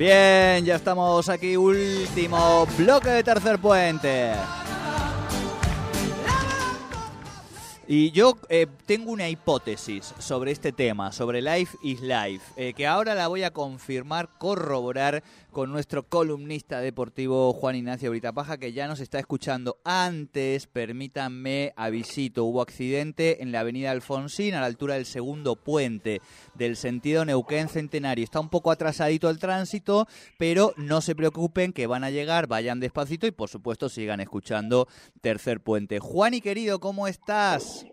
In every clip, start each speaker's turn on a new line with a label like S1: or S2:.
S1: Bien, ya estamos aquí, último bloque de tercer puente. Y yo eh, tengo una hipótesis sobre este tema, sobre Life is Life, eh, que ahora la voy a confirmar, corroborar con nuestro columnista deportivo Juan Ignacio Britapaja, que ya nos está escuchando. Antes, permítanme avisito, hubo accidente en la avenida Alfonsín, a la altura del segundo puente del sentido Neuquén Centenario. Está un poco atrasadito el tránsito, pero no se preocupen que van a llegar, vayan despacito y por supuesto sigan escuchando Tercer Puente. Juan y querido, ¿cómo estás?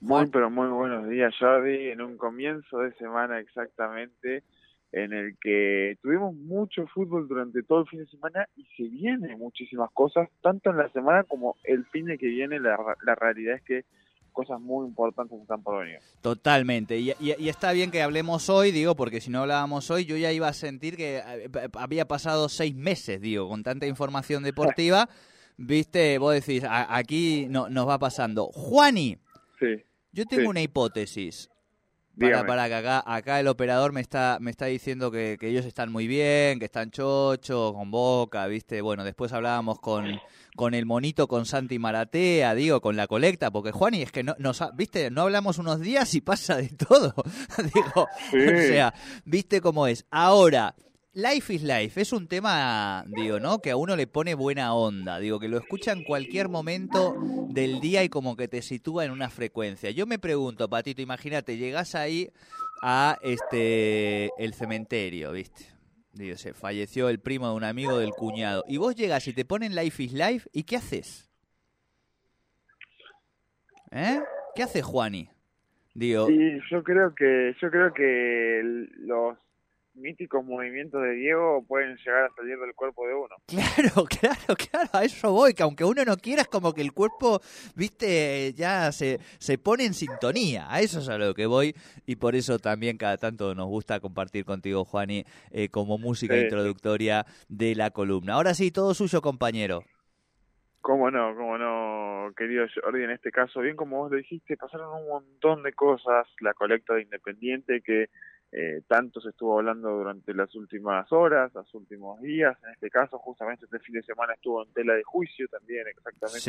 S2: Muy, pero muy buenos días, Jordi. En un comienzo de semana exactamente, en el que tuvimos mucho fútbol durante todo el fin de semana y se vienen muchísimas cosas, tanto en la semana como el fin de que viene. La, la realidad es que cosas muy importantes están por venir.
S1: Totalmente. Y, y, y, está bien que hablemos hoy, digo, porque si no hablábamos hoy, yo ya iba a sentir que eh, había pasado seis meses, digo, con tanta información deportiva. Viste, vos decís, a, aquí no, nos va pasando. Juani.
S2: Sí.
S1: Yo tengo
S2: Sí.
S1: una hipótesis. Para, para que acá, acá el operador me está, me está diciendo que, que ellos están muy bien, que están chocho, con boca, ¿viste? Bueno, después hablábamos con, con el monito, con Santi Maratea, digo, con la colecta, porque Juani, es que no, nos, ha- ¿viste? No hablamos unos días y pasa de todo. digo,
S2: Sí.
S1: o sea, ¿viste cómo es? Ahora, Life is Life es un tema, digo, ¿no? Que a uno le pone buena onda, digo, que lo escucha en cualquier momento del día y como que te sitúa en una frecuencia. Yo me pregunto, Patito, imagínate, llegás ahí a este el cementerio, ¿viste? Digo, se falleció el primo de un amigo del cuñado. Y vos llegas y te ponen Life is Life, ¿y qué haces? ¿Eh? ¿Qué hace Juani? Digo,
S2: Y yo creo que yo creo que los míticos movimientos de Diego pueden llegar a salir del cuerpo de uno.
S1: Claro, claro, claro, a eso voy, que aunque uno no quiera, es como que el cuerpo, viste, ya se, se pone en sintonía, a eso es a lo que voy, y por eso también cada tanto nos gusta compartir contigo, Juani, eh, como música
S2: Sí.
S1: introductoria de la columna. Ahora sí, todo suyo, compañero.
S2: ¿Cómo no? ¿Cómo no, querido Jordi? En este caso, bien como vos lo dijiste, pasaron un montón de cosas. La colecta de Independiente que eh, tanto se estuvo hablando durante las últimas horas, los últimos días. En este caso, justamente este fin de semana estuvo en tela de juicio también, exactamente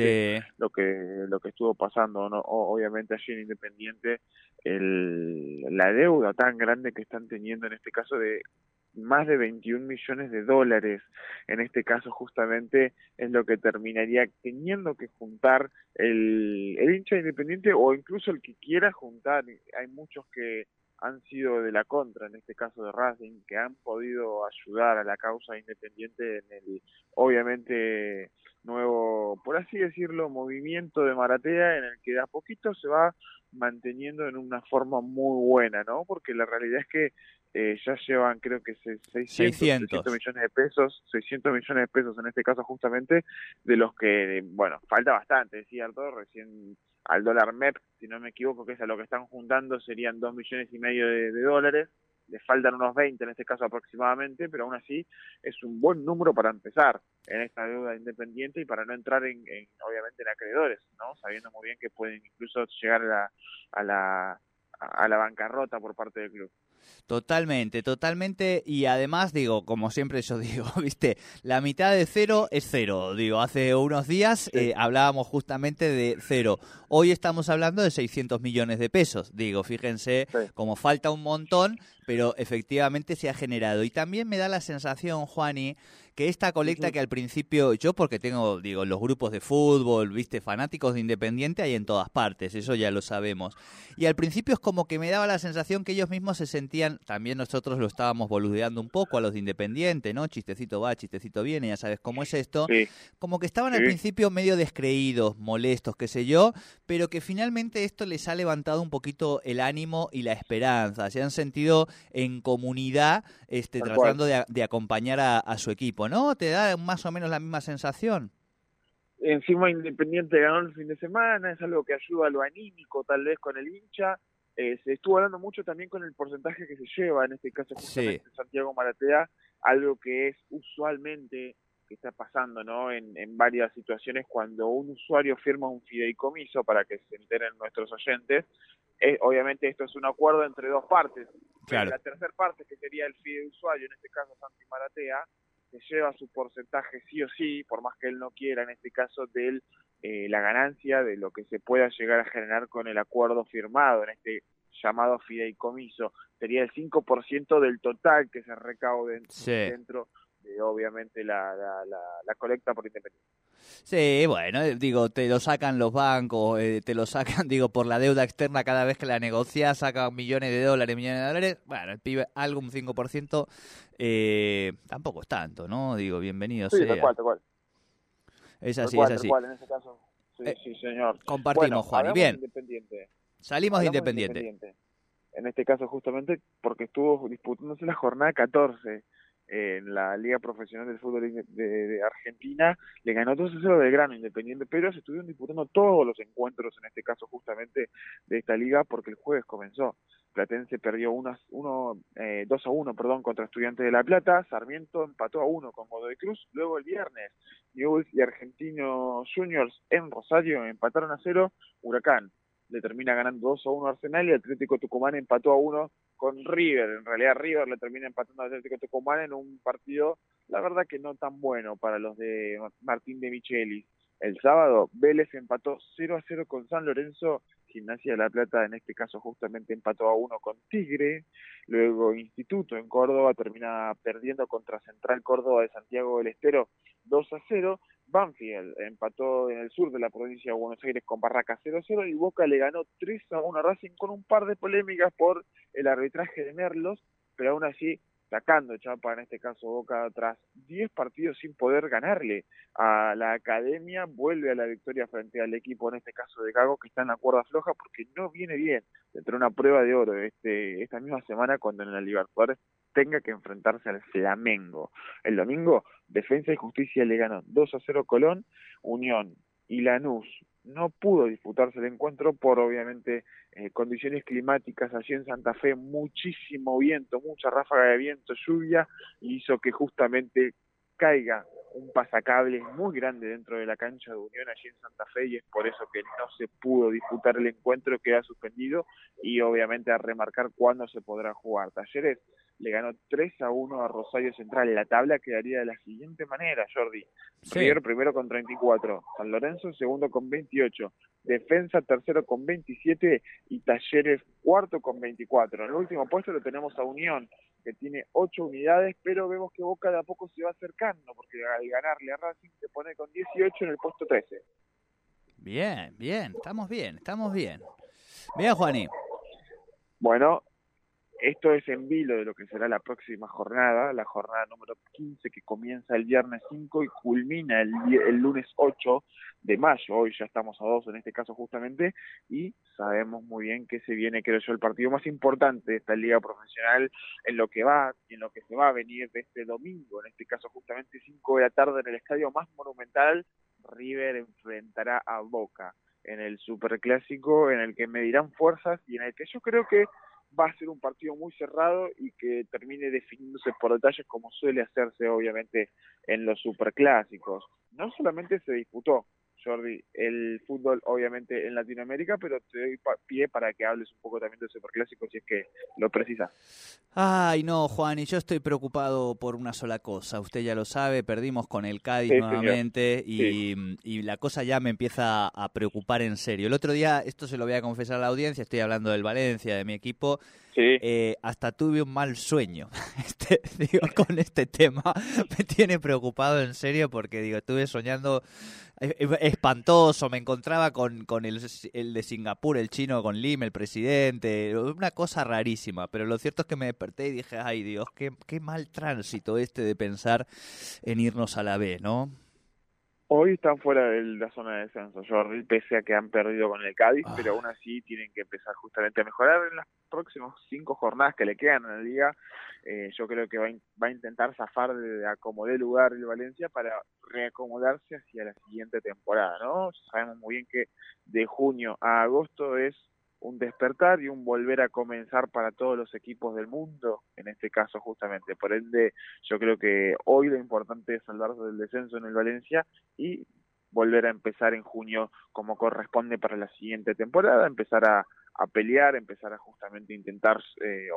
S1: Sí,
S2: lo que lo que estuvo pasando. ¿no? O- obviamente allí en Independiente, el, la deuda tan grande que están teniendo en este caso de más de 21 millones de dólares en este caso justamente es lo que terminaría teniendo que juntar el, el hincha independiente o incluso el que quiera juntar hay muchos que han sido de la contra en este caso de Racing que han podido ayudar a la causa independiente en el obviamente nuevo por así decirlo movimiento de Maratea en el que de a poquito se va manteniendo en una forma muy buena, ¿no? Porque la realidad es que eh, ya llevan creo que se- 600,
S1: 600.
S2: 600 millones de pesos, 600 millones de pesos en este caso justamente, de los que, bueno, falta bastante, es cierto, recién al dólar MEP, si no me equivoco, que es a lo que están juntando, serían 2 millones y medio de, dólares, le faltan unos 20 en este caso aproximadamente, pero aún así es un buen número para empezar en esta deuda independiente y para no entrar en, en, obviamente en acreedores, ¿no? Sabiendo muy bien que pueden incluso llegar a la, a la, a la bancarrota por parte del club.
S1: Totalmente, totalmente, y además, digo, como siempre yo digo, viste, la mitad de cero es cero, digo, hace unos días eh, hablábamos justamente de cero, hoy estamos hablando de 600 millones de pesos, digo, fíjense,
S2: Sí.
S1: como falta un montón, pero efectivamente se ha generado. Y también me da la sensación, Juani, que esta colecta que al principio, yo porque tengo, digo, los grupos de fútbol, viste, fanáticos de Independiente hay en todas partes, eso ya lo sabemos. Y al principio es como que me daba la sensación que ellos mismos se sentían también nosotros lo estábamos boludeando un poco a los de Independiente, ¿no? Chistecito va, chistecito viene, ya sabes cómo es esto. Como que estaban al principio medio descreídos, molestos, qué sé yo, pero que finalmente esto les ha levantado un poquito el ánimo y la esperanza. Se han sentido en comunidad este, tratando de, acompañar a, su equipo, ¿no? ¿Te da más o menos la misma sensación?
S2: Encima Independiente ganó el fin de semana, es algo que ayuda a lo anímico tal vez con el hincha. Eh, se estuvo hablando mucho también con el porcentaje que se lleva, en este caso justamente Santiago Maratea, algo que es usualmente que está pasando ¿no? En, en, varias situaciones cuando un usuario firma un fideicomiso para que se enteren nuestros oyentes. Eh, obviamente esto es un acuerdo entre dos partes. La tercera parte, que sería el fideusuario, en este caso Santi Maratea, se lleva su porcentaje sí o sí, por más que él no quiera, en este caso, de eh, la ganancia de lo que se pueda llegar a generar con el acuerdo firmado, en este llamado fideicomiso. Sería el 5% del total que se recaude dentro de, obviamente, la, la, colecta por independencia.
S1: Sí, bueno, eh, digo, te lo sacan los bancos, eh, te lo sacan, digo, por la deuda externa cada vez que la negocias, sacan millones de dólares, millones de dólares. Bueno, el pibe, algo un 5%, eh, tampoco es tanto, ¿no? Digo, bienvenido
S2: sí, Tal cual, tal cual.
S1: Es así, es así.
S2: Cual, en ese caso. Sí, eh, sí, señor.
S1: Compartimos, Juan. Y bien. Salimos de independiente.
S2: En este caso, justamente porque estuvo disputándose la jornada 14 en la Liga Profesional del Fútbol de, Argentina, le ganó 2 0 del grano Independiente, pero se estuvieron disputando todos los encuentros, en este caso justamente de esta liga, porque el jueves comenzó. Platense perdió uno, uno, eh, 2 a 1 perdón, contra Estudiantes de La Plata, Sarmiento empató a 1 con Godoy Cruz, luego el viernes Newell's y Argentino Juniors en Rosario empataron a 0, Huracán le termina ganando 2 a 1 Arsenal y Atlético Tucumán empató a 1 con River. En realidad River le termina empatando a Atlético Tucumán en un partido, la verdad que no tan bueno para los de Martín de Michelis. El sábado Vélez empató 0 a 0 con San Lorenzo, Gimnasia de la Plata en este caso justamente empató a 1 con Tigre, luego Instituto en Córdoba termina perdiendo contra Central Córdoba de Santiago del Estero 2 a 0 Banfield empató en el sur de la provincia de Buenos Aires con Barraca 0-0 y Boca le ganó 3-1 a Racing con un par de polémicas por el arbitraje de Merlos, pero aún así sacando Chapa en este caso Boca tras 10 partidos sin poder ganarle a la academia, vuelve a la victoria frente al equipo en este caso de Gago que está en la cuerda floja porque no viene bien dentro de una prueba de oro este esta misma semana cuando en la Libertadores tenga que enfrentarse al Flamengo. El domingo, Defensa y Justicia le ganó 2 a 0 Colón, Unión y Lanús no pudo disputarse el encuentro por obviamente eh, condiciones climáticas allí en Santa Fe, muchísimo viento, mucha ráfaga de viento, lluvia, hizo que justamente caiga un pasacable muy grande dentro de la cancha de Unión allí en Santa Fe y es por eso que no se pudo disputar el encuentro, queda suspendido y obviamente a remarcar cuándo se podrá jugar. Talleres le ganó 3 a 1 a Rosario Central. La tabla quedaría de la siguiente manera, Jordi. River primero con 34, San Lorenzo segundo con 28, Defensa tercero con 27 y Talleres cuarto con 24. En el último puesto lo tenemos a Unión, que tiene 8 unidades, pero vemos que Boca de a poco se va acercando, porque al ganarle a Racing se pone con 18 en el puesto 13.
S1: Bien, bien, estamos bien, estamos bien. Bien, Juaní.
S2: Bueno, esto es en vilo de lo que será la próxima jornada, la jornada número 15 que comienza el viernes 5 y culmina el, lunes 8 de mayo. Hoy ya estamos a dos en este caso justamente y sabemos muy bien que se viene, creo yo, el partido más importante de esta liga profesional en lo que va y en lo que se va a venir de este domingo, en este caso justamente 5 de la tarde en el estadio más monumental, River enfrentará a Boca en el superclásico en el que medirán fuerzas y en el que yo creo que va a ser un partido muy cerrado y que termine definiéndose por detalles como suele hacerse obviamente en los superclásicos. No solamente se disputó, Jordi, el fútbol obviamente en Latinoamérica, pero te doy pie para que hables un poco también del superclásico si es que lo precisas.
S1: Ay, no, Juan, y yo estoy preocupado por una sola cosa. Usted ya lo sabe, perdimos con el Cádiz nuevamente y, y, la cosa ya me empieza a preocupar en serio. El otro día, esto se lo voy a confesar a la audiencia, estoy hablando del Valencia, de mi equipo, eh, hasta tuve un mal sueño. Este, digo, con este tema me tiene preocupado en serio porque digo, estuve soñando eh, eh, espantoso, me encontraba con, con el, el, de Singapur, el chino con Lim, el presidente, una cosa rarísima, pero lo cierto es que me desperté y dije, ay Dios, qué, qué mal tránsito este de pensar en irnos a la B, ¿no?
S2: Hoy están fuera de la zona de descenso, Jordi, pese a que han perdido con el Cádiz, ah. pero aún así tienen que empezar justamente a mejorar en las próximas cinco jornadas que le quedan en la liga. Eh, yo creo que va, va, a intentar zafar de acomodar lugar el Valencia para reacomodarse hacia la siguiente temporada, ¿no? Sabemos muy bien que de junio a agosto es un despertar y un volver a comenzar para todos los equipos del mundo, en este caso justamente. Por ende, yo creo que hoy lo importante es salvarse del descenso en el Valencia y volver a empezar en junio como corresponde para la siguiente temporada, empezar a, a pelear, empezar a justamente intentar eh,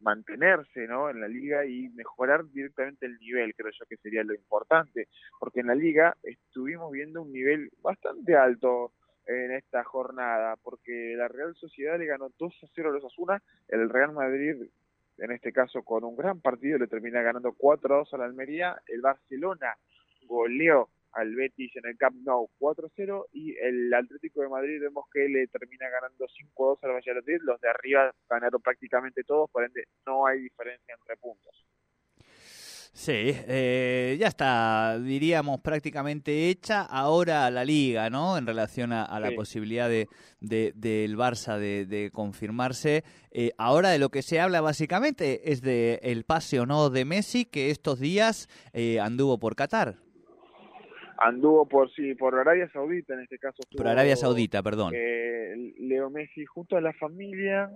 S2: mantenerse ¿no? en la liga y mejorar directamente el nivel, creo yo que sería lo importante, porque en la liga estuvimos viendo un nivel bastante alto en esta jornada, porque la Real Sociedad le ganó 2 a 0 a los Asuna, el Real Madrid, en este caso con un gran partido, le termina ganando 4 a 2 a la Almería, el Barcelona goleó al Betis en el Camp Nou 4 a 0 y el Atlético de Madrid vemos que le termina ganando 5 a 2 al Valladolid, los de arriba ganaron prácticamente todos, por ende no hay diferencia entre puntos.
S1: Sí, eh, ya está, diríamos, prácticamente hecha ahora la liga, ¿no? En relación a, la posibilidad de, del Barça de, confirmarse. Eh, ahora de lo que se habla básicamente es de el pase o no de Messi, que estos días eh, anduvo por Qatar.
S2: Anduvo por sí, por Arabia Saudita en este caso.
S1: Por Arabia Saudita, perdón.
S2: Leo Messi junto a la familia.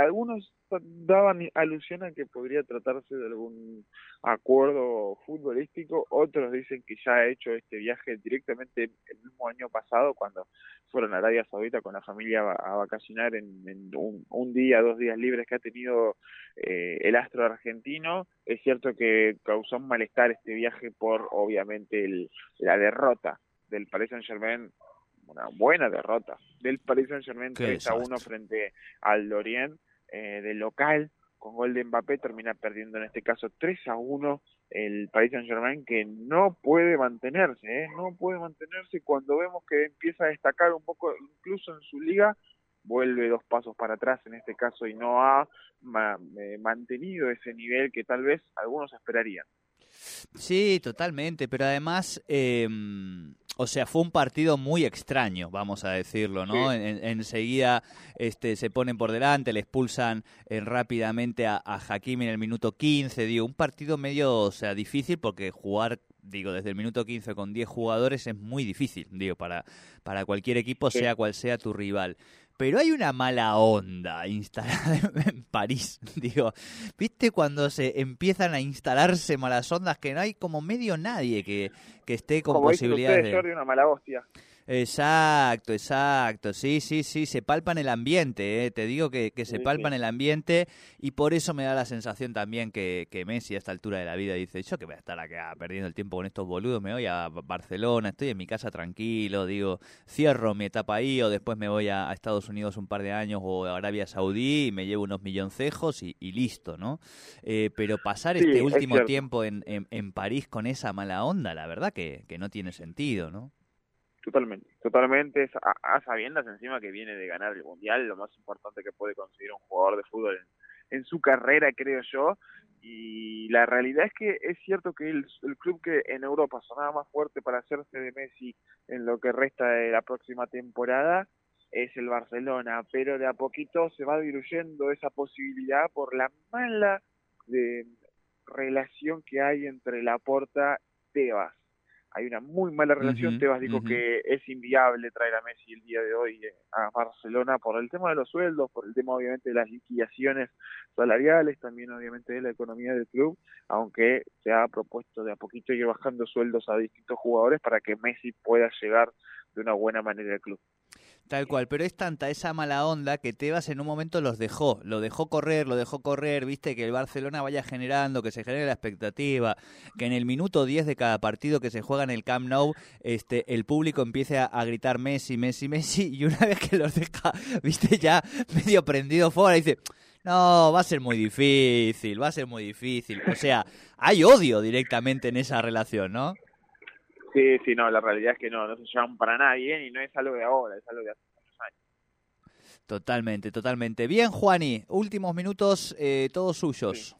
S2: algunos daban alusión a que podría tratarse de algún acuerdo futbolístico, otros dicen que ya ha hecho este viaje directamente el mismo año pasado cuando fueron a Arabia Saudita con la familia a, vacacionar en, un, día, dos días libres que ha tenido eh, el astro argentino. Es cierto que causó un malestar este viaje por obviamente la derrota del Paris Saint Germain una buena derrota del Paris Saint Germain 3 a 1 frente al Lorient eh, de local con gol de Mbappé termina perdiendo en este caso 3 a 1 el Paris Saint Germain que no puede mantenerse, ¿eh? no puede mantenerse cuando vemos que empieza a destacar un poco incluso en su liga vuelve dos pasos para atrás en este caso y no ha eh, mantenido ese nivel que tal vez algunos esperarían.
S1: Sí, totalmente, pero además eh, o sea, fue un partido muy extraño, vamos a decirlo, ¿no? enseguida este, se ponen por delante, le expulsan eh, rápidamente a, a Hakim en el minuto 15, digo, un partido medio, o sea, difícil porque jugar digo, desde el minuto 15 con 10 jugadores es muy difícil, digo, para, para cualquier equipo, sea cual sea tu rival pero hay una mala onda instalada en París. Digo, ¿viste cuando se empiezan a instalarse malas ondas que no hay como medio nadie que, que esté con posibilidades
S2: de... una mala hostia.
S1: Exacto, exacto. Sí, sí, sí, se palpan el ambiente, ¿eh? te digo que, que se palpan el ambiente y por eso me da la sensación también que, que, Messi a esta altura de la vida dice, yo que voy a estar acá perdiendo el tiempo con estos boludos, me voy a Barcelona, estoy en mi casa tranquilo, digo, cierro mi etapa ahí o después me voy a, Estados Unidos un par de años o a Arabia Saudí y me llevo unos milloncejos y, y listo, ¿no? Eh, pero pasar este último tiempo en, en, en, París con esa mala onda, la verdad que, que no tiene sentido, ¿no?
S2: Totalmente, totalmente, a, sabiendas encima que viene de ganar el Mundial, lo más importante que puede conseguir un jugador de fútbol en, su carrera, creo yo, y la realidad es que es cierto que el, club que en Europa sonaba más fuerte para hacerse de Messi en lo que resta de la próxima temporada es el Barcelona, pero de a poquito se va diluyendo esa posibilidad por la mala de relación que hay entre Laporta y Tebas hay una muy mala relación. Tebas dijo que es inviable traer a Messi el día de hoy eh, a Barcelona por el tema de los sueldos, por el tema obviamente de las liquidaciones salariales, también obviamente de la economía del club, aunque se ha propuesto de a poquito ir bajando sueldos a distintos jugadores para que Messi pueda llegar de una buena manera al club.
S1: Tal cual, pero es tanta esa mala onda que Tebas en un momento los dejó, lo dejó correr, lo dejó correr, viste, que el Barcelona vaya generando, que se genere la expectativa, que en el minuto 10 de cada partido que se juega en el Camp Nou, este, el público empiece a, gritar Messi, Messi, Messi, y una vez que los deja, viste, ya medio prendido fuera, dice, No, va a ser muy difícil, va a ser muy difícil. O sea, hay odio directamente en esa relación, ¿no?
S2: Sí, sí, no, la realidad es que no, no se llevan para nadie y no es algo de ahora, es algo de hace muchos años.
S1: Totalmente, totalmente. Bien, Juani, últimos minutos, eh, todos suyos.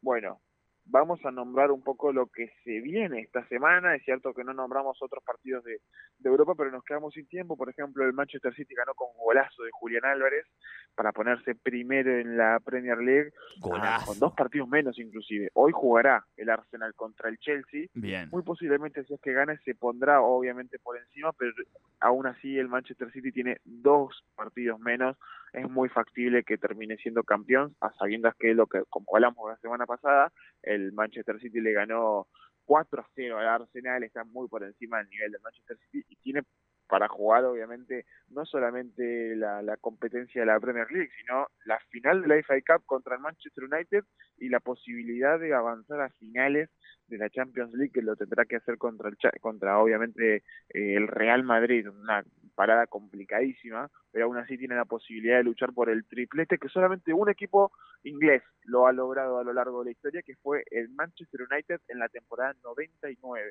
S2: Bueno, vamos a nombrar un poco lo que se viene esta semana. Es cierto que no nombramos otros partidos de, Europa, pero nos quedamos sin tiempo. Por ejemplo, el Manchester City ganó con golazo de Julián Álvarez para ponerse primero en la Premier League, con dos partidos menos inclusive. Hoy jugará el Arsenal contra el Chelsea.
S1: Bien.
S2: Muy posiblemente si es que gane se pondrá obviamente por encima, pero aún así el Manchester City tiene dos partidos menos. Es muy factible que termine siendo campeón, a sabiendas que lo que, como hablamos la semana pasada, el Manchester City le ganó 4 a 0 al Arsenal, está muy por encima del nivel del Manchester City y tiene para jugar obviamente no solamente la, competencia de la Premier League, sino la final de la FA Cup contra el Manchester United y la posibilidad de avanzar a finales de la Champions League que lo tendrá que hacer contra el, contra obviamente eh, el Real Madrid, parada complicadísima, pero aún así tiene la posibilidad de luchar por el triplete que solamente un equipo inglés lo ha logrado a lo largo de la historia, que fue el Manchester United en la temporada 99.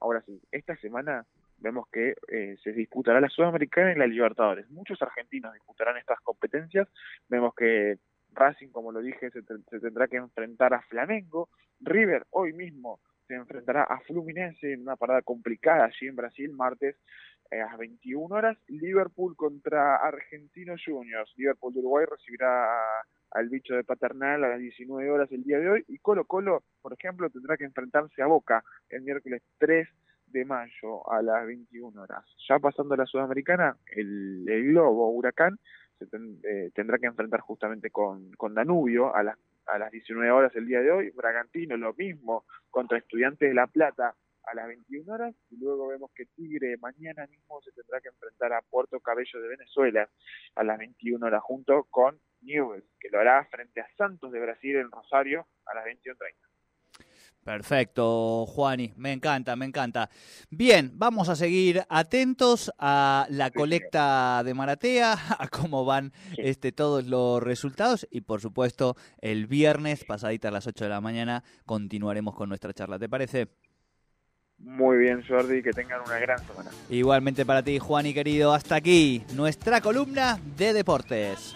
S2: Ahora sí, esta semana vemos que eh, se disputará la Sudamericana y la Libertadores. Muchos argentinos disputarán estas competencias. Vemos que Racing, como lo dije, se, tendrá que enfrentar a Flamengo. River hoy mismo se enfrentará a Fluminense en una parada complicada allí en Brasil, martes a las 21 horas. Liverpool contra Argentinos Juniors. Liverpool de Uruguay recibirá al bicho de Paternal a las 19 horas el día de hoy. Y Colo Colo, por ejemplo, tendrá que enfrentarse a Boca el miércoles 3 de mayo a las 21 horas. Ya pasando a la Sudamericana, el, el Globo Huracán se eh, tendrá que enfrentar justamente con, con Danubio a las, a las 19 horas el día de hoy. Bragantino lo mismo contra Estudiantes de La Plata a las 21 horas y luego vemos que Tigre mañana mismo se tendrá que enfrentar a Puerto Cabello de Venezuela a las 21 horas junto con Newell's, que lo hará frente a Santos de Brasil en Rosario a las 21.30.
S1: Perfecto, Juani, me encanta, me encanta. Bien, vamos a seguir atentos a la colecta de Maratea, a cómo van este, todos los resultados y por supuesto el viernes, pasadita a las 8 de la mañana, continuaremos con nuestra charla, ¿te parece?
S2: muy bien, Jordi, que tengan una gran semana.
S1: Igualmente para ti, Juan y querido, hasta aquí nuestra columna de deportes.